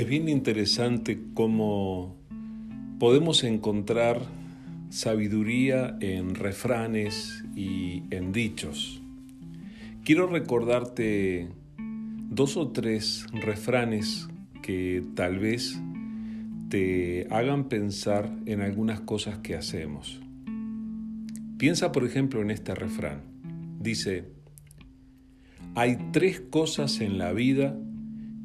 Es bien interesante cómo podemos encontrar sabiduría en refranes y en dichos. Quiero recordarte dos o tres refranes que tal vez te hagan pensar en algunas cosas que hacemos. Piensa por ejemplo en este refrán. Dice, hay tres cosas en la vida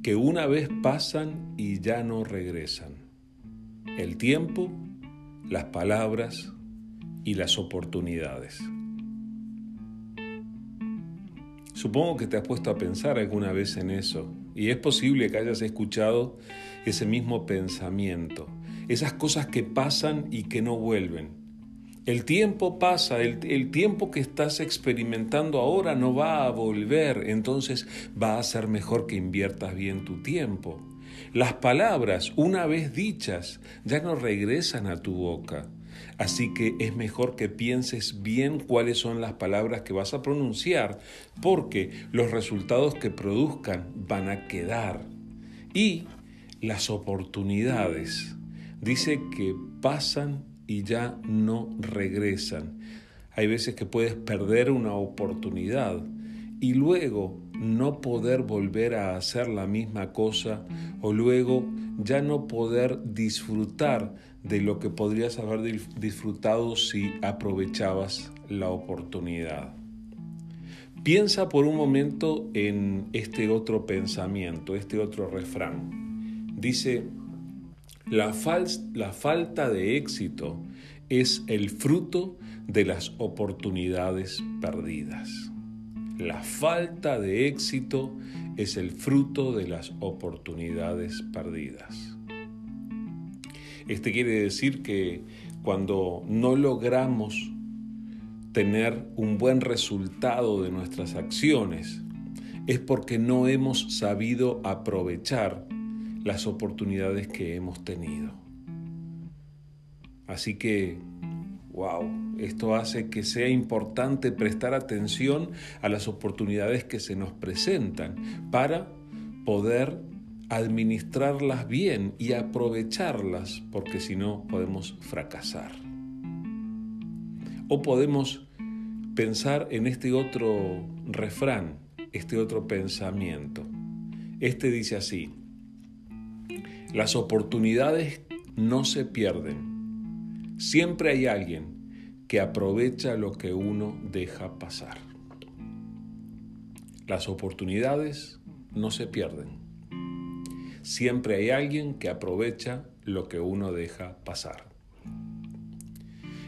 que una vez pasan y ya no regresan. El tiempo, las palabras y las oportunidades. Supongo que te has puesto a pensar alguna vez en eso y es posible que hayas escuchado ese mismo pensamiento, esas cosas que pasan y que no vuelven. El tiempo pasa, el, tiempo que estás experimentando ahora no va a volver, entonces va a ser mejor que inviertas bien tu tiempo. Las palabras, una vez dichas, ya no regresan a tu boca. Así que es mejor que pienses bien cuáles son las palabras que vas a pronunciar, porque los resultados que produzcan van a quedar. Y las oportunidades, dice que pasan y ya no regresan. Hay veces que puedes perder una oportunidad y luego no poder volver a hacer la misma cosa o luego ya no poder disfrutar de lo que podrías haber disfrutado si aprovechabas la oportunidad. Piensa por un momento en este otro pensamiento, este otro refrán. Dice, la, falta de éxito es el fruto de las oportunidades perdidas. La falta de éxito es el fruto de las oportunidades perdidas. Este quiere decir que cuando no logramos tener un buen resultado de nuestras acciones, es porque no hemos sabido aprovechar las oportunidades que hemos tenido. Así que Wow, esto hace que sea importante prestar atención a las oportunidades que se nos presentan para poder administrarlas bien y aprovecharlas, porque si no podemos fracasar. O podemos pensar en este otro refrán, este otro pensamiento. Este dice así, las oportunidades no se pierden Siempre hay alguien que aprovecha lo que uno deja pasar. Las oportunidades no se pierden. Siempre hay alguien que aprovecha lo que uno deja pasar.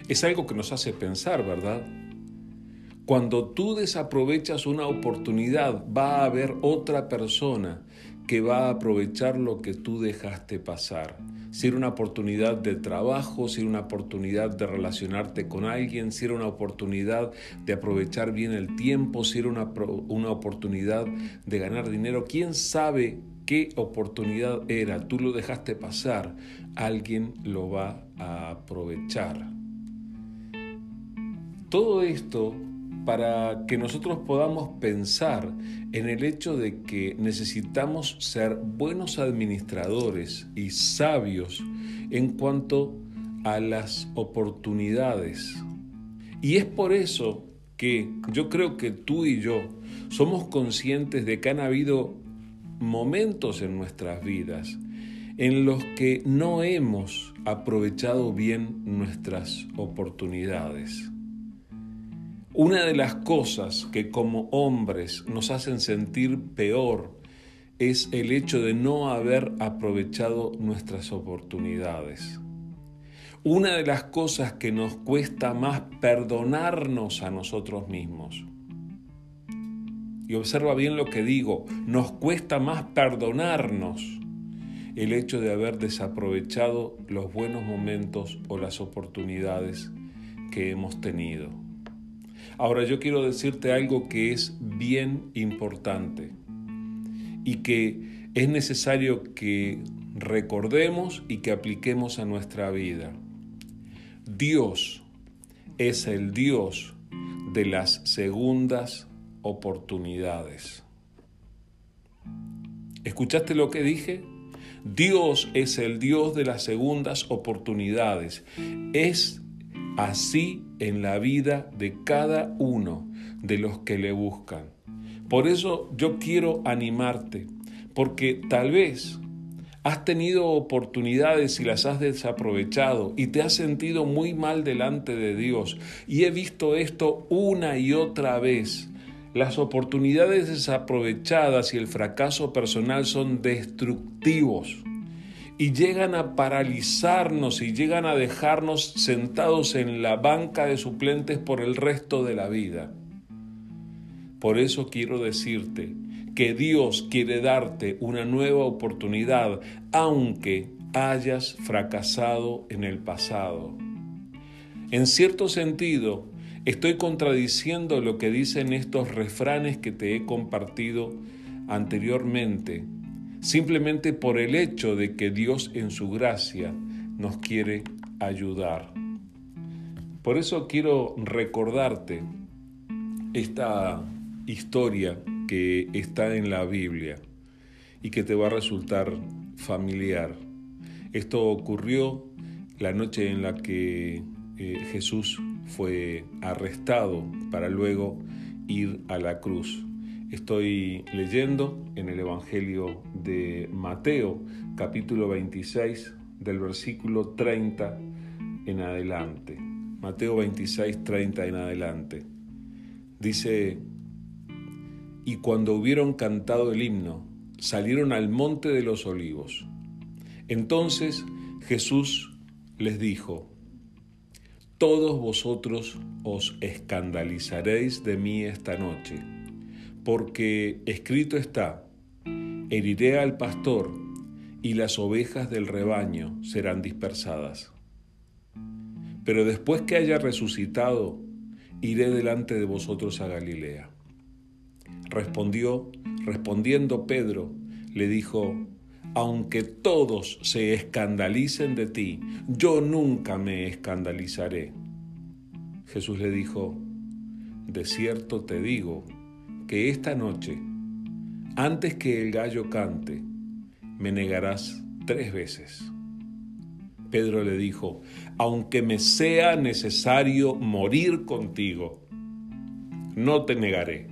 Es algo que nos hace pensar, ¿verdad? Cuando tú desaprovechas una oportunidad, va a haber otra persona que va a aprovechar lo que tú dejaste pasar si era una oportunidad de trabajo, si era una oportunidad de relacionarte con alguien, si era una oportunidad de aprovechar bien el tiempo, si era una, una oportunidad de ganar dinero. ¿Quién sabe qué oportunidad era? Tú lo dejaste pasar, alguien lo va a aprovechar. Todo esto para que nosotros podamos pensar en el hecho de que necesitamos ser buenos administradores y sabios en cuanto a las oportunidades. Y es por eso que yo creo que tú y yo somos conscientes de que han habido momentos en nuestras vidas en los que no hemos aprovechado bien nuestras oportunidades. Una de las cosas que como hombres nos hacen sentir peor es el hecho de no haber aprovechado nuestras oportunidades. Una de las cosas que nos cuesta más perdonarnos a nosotros mismos. Y observa bien lo que digo, nos cuesta más perdonarnos el hecho de haber desaprovechado los buenos momentos o las oportunidades que hemos tenido. Ahora yo quiero decirte algo que es bien importante y que es necesario que recordemos y que apliquemos a nuestra vida. Dios es el Dios de las segundas oportunidades. ¿Escuchaste lo que dije? Dios es el Dios de las segundas oportunidades. Es así en la vida de cada uno de los que le buscan. Por eso yo quiero animarte, porque tal vez has tenido oportunidades y las has desaprovechado y te has sentido muy mal delante de Dios. Y he visto esto una y otra vez. Las oportunidades desaprovechadas y el fracaso personal son destructivos y llegan a paralizarnos y llegan a dejarnos sentados en la banca de suplentes por el resto de la vida. Por eso quiero decirte que Dios quiere darte una nueva oportunidad aunque hayas fracasado en el pasado. En cierto sentido, estoy contradiciendo lo que dicen estos refranes que te he compartido anteriormente simplemente por el hecho de que Dios en su gracia nos quiere ayudar. Por eso quiero recordarte esta historia que está en la Biblia y que te va a resultar familiar. Esto ocurrió la noche en la que eh, Jesús fue arrestado para luego ir a la cruz. Estoy leyendo en el Evangelio de Mateo, capítulo 26, del versículo 30 en adelante. Mateo 26, 30 en adelante. Dice, y cuando hubieron cantado el himno, salieron al monte de los olivos. Entonces Jesús les dijo, todos vosotros os escandalizaréis de mí esta noche porque escrito está, heriré al pastor y las ovejas del rebaño serán dispersadas. Pero después que haya resucitado, iré delante de vosotros a Galilea. Respondió, respondiendo Pedro, le dijo, aunque todos se escandalicen de ti, yo nunca me escandalizaré. Jesús le dijo, de cierto te digo, que esta noche, antes que el gallo cante, me negarás tres veces. Pedro le dijo, aunque me sea necesario morir contigo, no te negaré.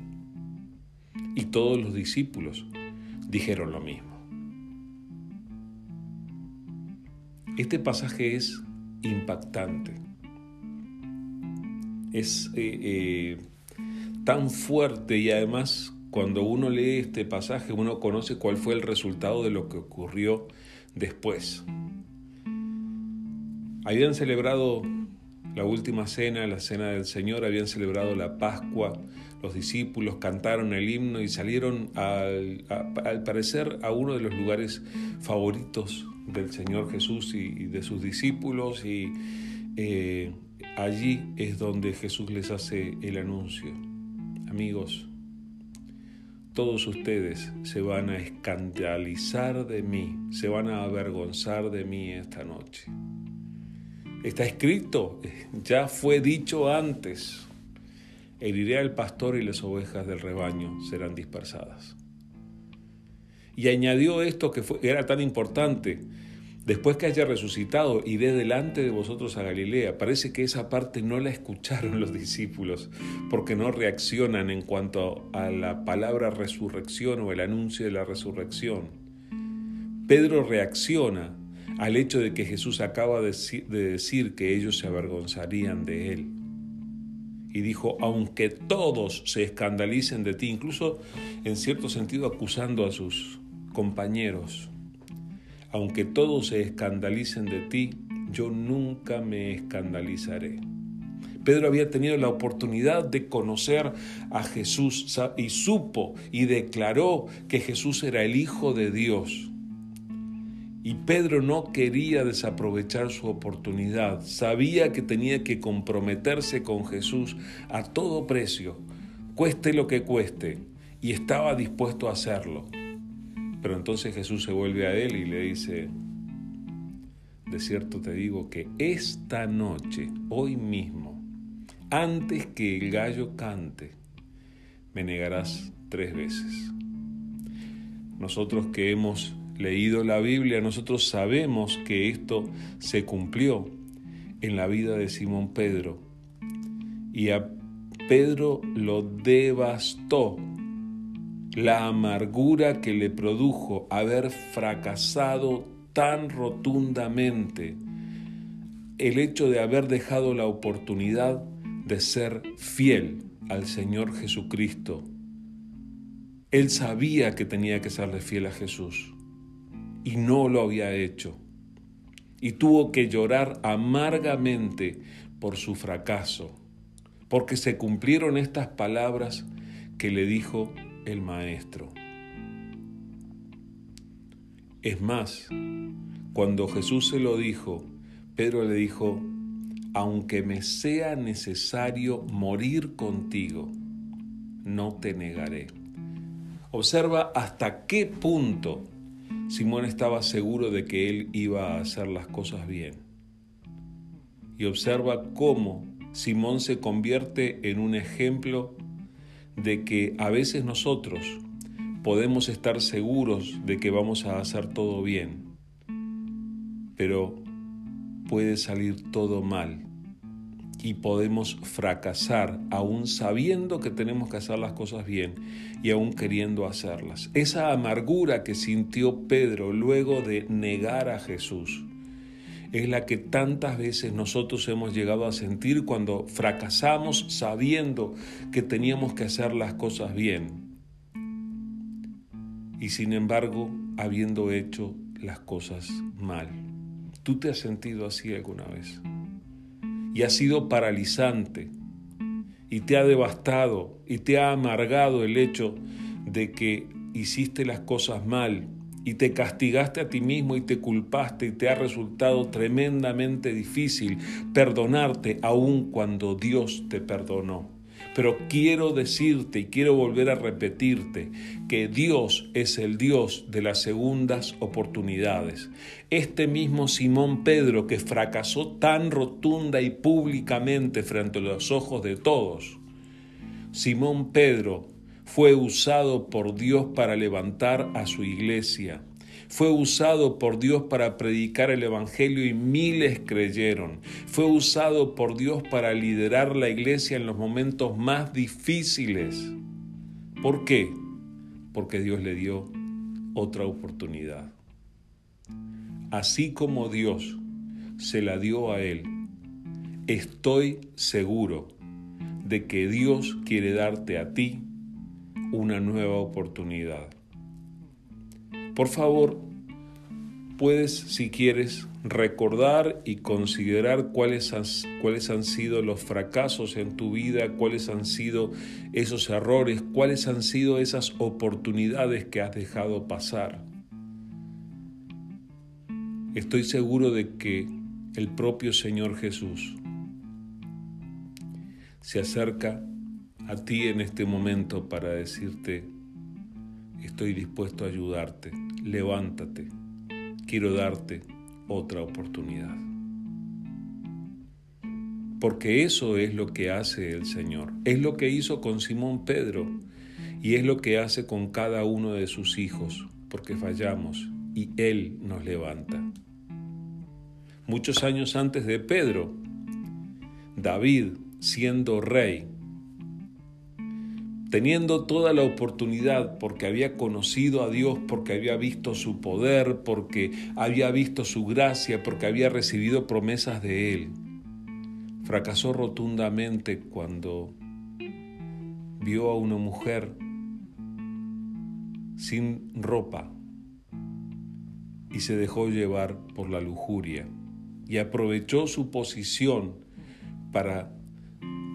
Y todos los discípulos dijeron lo mismo. Este pasaje es impactante. Es eh, eh, tan fuerte y además cuando uno lee este pasaje uno conoce cuál fue el resultado de lo que ocurrió después. Habían celebrado la última cena, la cena del Señor, habían celebrado la Pascua, los discípulos cantaron el himno y salieron al, parecer a uno de los lugares favoritos del Señor Jesús y, de sus discípulos y eh, allí es donde Jesús les hace el anuncio. Amigos, todos ustedes se van a escandalizar de mí, se van a avergonzar de mí esta noche. Está escrito, ya fue dicho antes, heriré al pastor y las ovejas del rebaño serán dispersadas. Y añadió esto que era tan importante, Después que haya resucitado, iré delante de vosotros a Galilea. Parece que esa parte no la escucharon los discípulos, porque no reaccionan en cuanto a la palabra resurrección o el anuncio de la resurrección. Pedro reacciona al hecho de que Jesús acaba de decir que ellos se avergonzarían de él. Y dijo, aunque todos se escandalicen de ti, incluso en cierto sentido acusando a sus compañeros aunque todos se escandalicen de ti, yo nunca me escandalizaré. Pedro había tenido la oportunidad de conocer a Jesús y supo y declaró que Jesús era el Hijo de Dios. Y Pedro no quería desaprovechar su oportunidad, sabía que tenía que comprometerse con Jesús a todo precio, cueste lo que cueste, y estaba dispuesto a hacerlo. Pero entonces Jesús se vuelve a él y le dice, de cierto te digo que esta noche, hoy mismo, antes que el gallo cante, me negarás tres veces. Nosotros que hemos leído la Biblia, nosotros sabemos que esto se cumplió en la vida de Simón Pedro. Y a Pedro lo devastó la amargura que le produjo haber fracasado tan rotundamente, el hecho de haber dejado la oportunidad de ser fiel al Señor Jesucristo. Él sabía que tenía que serle fiel a Jesús y no lo había hecho. Y tuvo que llorar amargamente por su fracaso, porque se cumplieron estas palabras que le dijo el Maestro. Es más, cuando Jesús se lo dijo, Pedro le dijo, aunque me sea necesario morir contigo, no te negaré. Observa hasta qué punto Simón estaba seguro de que él iba a hacer las cosas bien. Y observa cómo Simón se convierte en un ejemplo de que a veces nosotros podemos estar seguros de que vamos a hacer todo bien, pero puede salir todo mal y podemos fracasar aún sabiendo que tenemos que hacer las cosas bien y aún queriendo hacerlas. Esa amargura que sintió Pedro luego de negar a Jesús es la que tantas veces nosotros hemos llegado a sentir cuando fracasamos sabiendo que teníamos que hacer las cosas bien y sin embargo habiendo hecho las cosas mal. ¿Tú te has sentido así alguna vez? Y ha sido paralizante y te ha devastado y te ha amargado el hecho de que hiciste las cosas mal y te castigaste a ti mismo y te culpaste y te ha resultado tremendamente difícil perdonarte aun cuando Dios te perdonó. Pero quiero decirte y quiero volver a repetirte que Dios es el Dios de las segundas oportunidades. Este mismo Simón Pedro que fracasó tan rotunda y públicamente frente a los ojos de todos, Simón Pedro fue usado por Dios para levantar a su iglesia fue usado por Dios para predicar el Evangelio y miles creyeron. Fue usado por Dios para liderar la iglesia en los momentos más difíciles. ¿Por qué? Porque Dios le dio otra oportunidad. Así como Dios se la dio a él, estoy seguro de que Dios quiere darte a ti una nueva oportunidad. Por favor, puedes, si quieres, recordar y considerar cuáles han, cuáles han sido los fracasos en tu vida, cuáles han sido esos errores, cuáles han sido esas oportunidades que has dejado pasar. Estoy seguro de que el propio Señor Jesús se acerca a ti en este momento para decirte, estoy dispuesto a ayudarte, levántate, quiero darte otra oportunidad. Porque eso es lo que hace el Señor, es lo que hizo con Simón Pedro y es lo que hace con cada uno de sus hijos, porque fallamos y Él nos levanta. Muchos años antes de Pedro, David, siendo rey, teniendo toda la oportunidad porque había conocido a Dios, porque había visto su poder, porque había visto su gracia, porque había recibido promesas de Él. Fracasó rotundamente cuando vio a una mujer sin ropa y se dejó llevar por la lujuria y aprovechó su posición para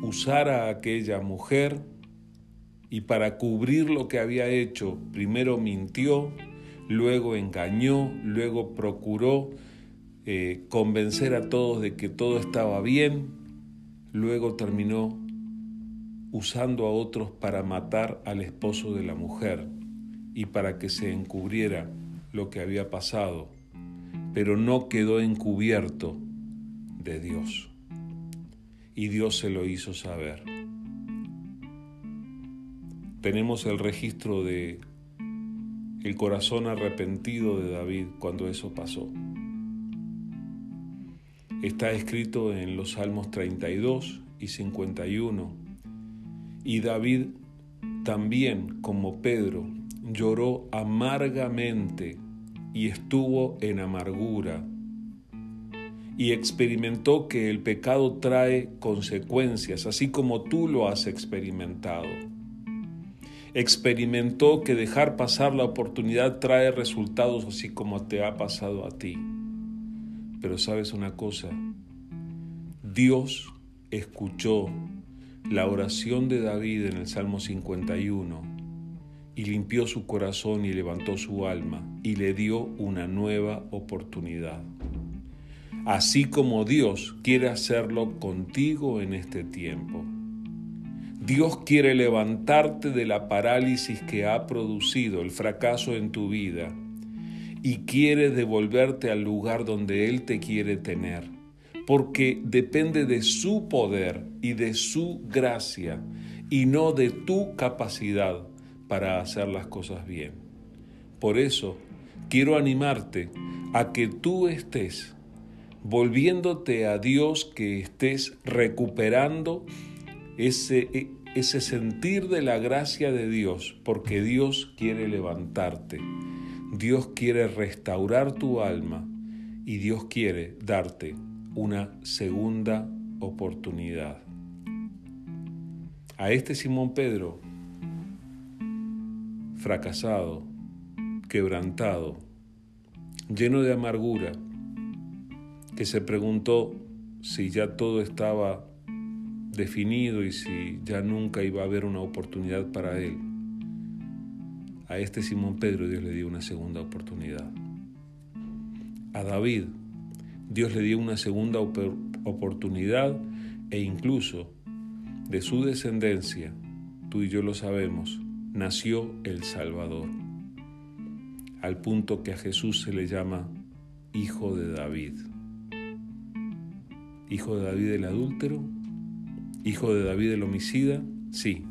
usar a aquella mujer y para cubrir lo que había hecho, primero mintió, luego engañó, luego procuró eh, convencer a todos de que todo estaba bien, luego terminó usando a otros para matar al esposo de la mujer y para que se encubriera lo que había pasado, pero no quedó encubierto de Dios. Y Dios se lo hizo saber tenemos el registro de el corazón arrepentido de David cuando eso pasó. Está escrito en los Salmos 32 y 51. Y David también, como Pedro, lloró amargamente y estuvo en amargura y experimentó que el pecado trae consecuencias, así como tú lo has experimentado. Experimentó que dejar pasar la oportunidad trae resultados así como te ha pasado a ti. Pero sabes una cosa, Dios escuchó la oración de David en el Salmo 51 y limpió su corazón y levantó su alma y le dio una nueva oportunidad. Así como Dios quiere hacerlo contigo en este tiempo. Dios quiere levantarte de la parálisis que ha producido el fracaso en tu vida y quiere devolverte al lugar donde Él te quiere tener, porque depende de su poder y de su gracia y no de tu capacidad para hacer las cosas bien. Por eso quiero animarte a que tú estés volviéndote a Dios, que estés recuperando ese, ese sentir de la gracia de Dios, porque Dios quiere levantarte. Dios quiere restaurar tu alma y Dios quiere darte una segunda oportunidad. A este Simón Pedro, fracasado, quebrantado, lleno de amargura, que se preguntó si ya todo estaba definido y si ya nunca iba a haber una oportunidad para él a este Simón Pedro Dios le dio una segunda oportunidad. A David Dios le dio una segunda oportunidad e incluso de su descendencia, tú y yo lo sabemos, nació el Salvador. Al punto que a Jesús se le llama Hijo de David. Hijo de David el adúltero, hijo de David el homicida, sí,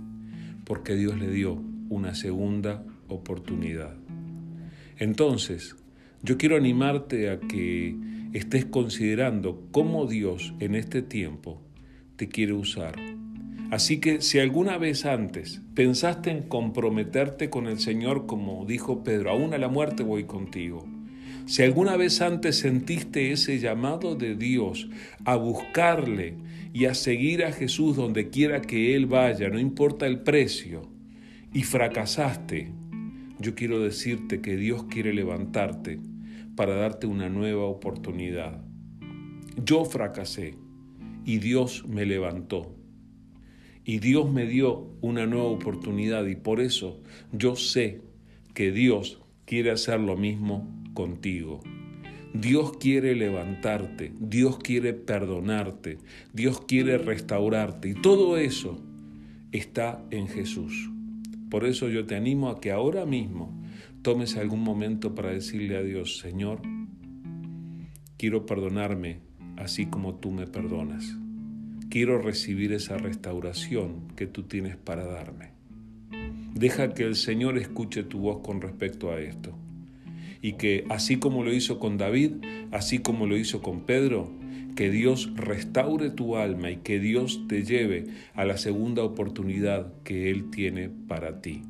porque Dios le dio una segunda oportunidad. Entonces, yo quiero animarte a que estés considerando cómo Dios en este tiempo te quiere usar. Así que si alguna vez antes pensaste en comprometerte con el Señor, como dijo Pedro, aún a la muerte voy contigo. Si alguna vez antes sentiste ese llamado de Dios a buscarle y a seguir a Jesús donde quiera que Él vaya, no importa el precio, y fracasaste, yo quiero decirte que Dios quiere levantarte para darte una nueva oportunidad. Yo fracasé y Dios me levantó. Y Dios me dio una nueva oportunidad y por eso yo sé que Dios quiere hacer lo mismo contigo. Dios quiere levantarte, Dios quiere perdonarte, Dios quiere restaurarte y todo eso está en Jesús. Por eso yo te animo a que ahora mismo tomes algún momento para decirle a Dios, Señor, quiero perdonarme así como tú me perdonas. Quiero recibir esa restauración que tú tienes para darme. Deja que el Señor escuche tu voz con respecto a esto. Y que así como lo hizo con David, así como lo hizo con Pedro, que Dios restaure tu alma y que Dios te lleve a la segunda oportunidad que Él tiene para ti.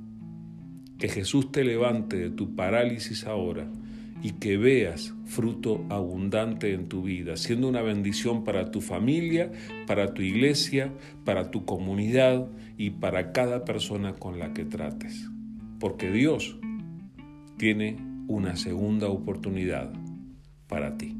Que Jesús te levante de tu parálisis ahora y que veas fruto abundante en tu vida, siendo una bendición para tu familia, para tu iglesia, para tu comunidad y para cada persona con la que trates. Porque Dios tiene una segunda oportunidad para ti.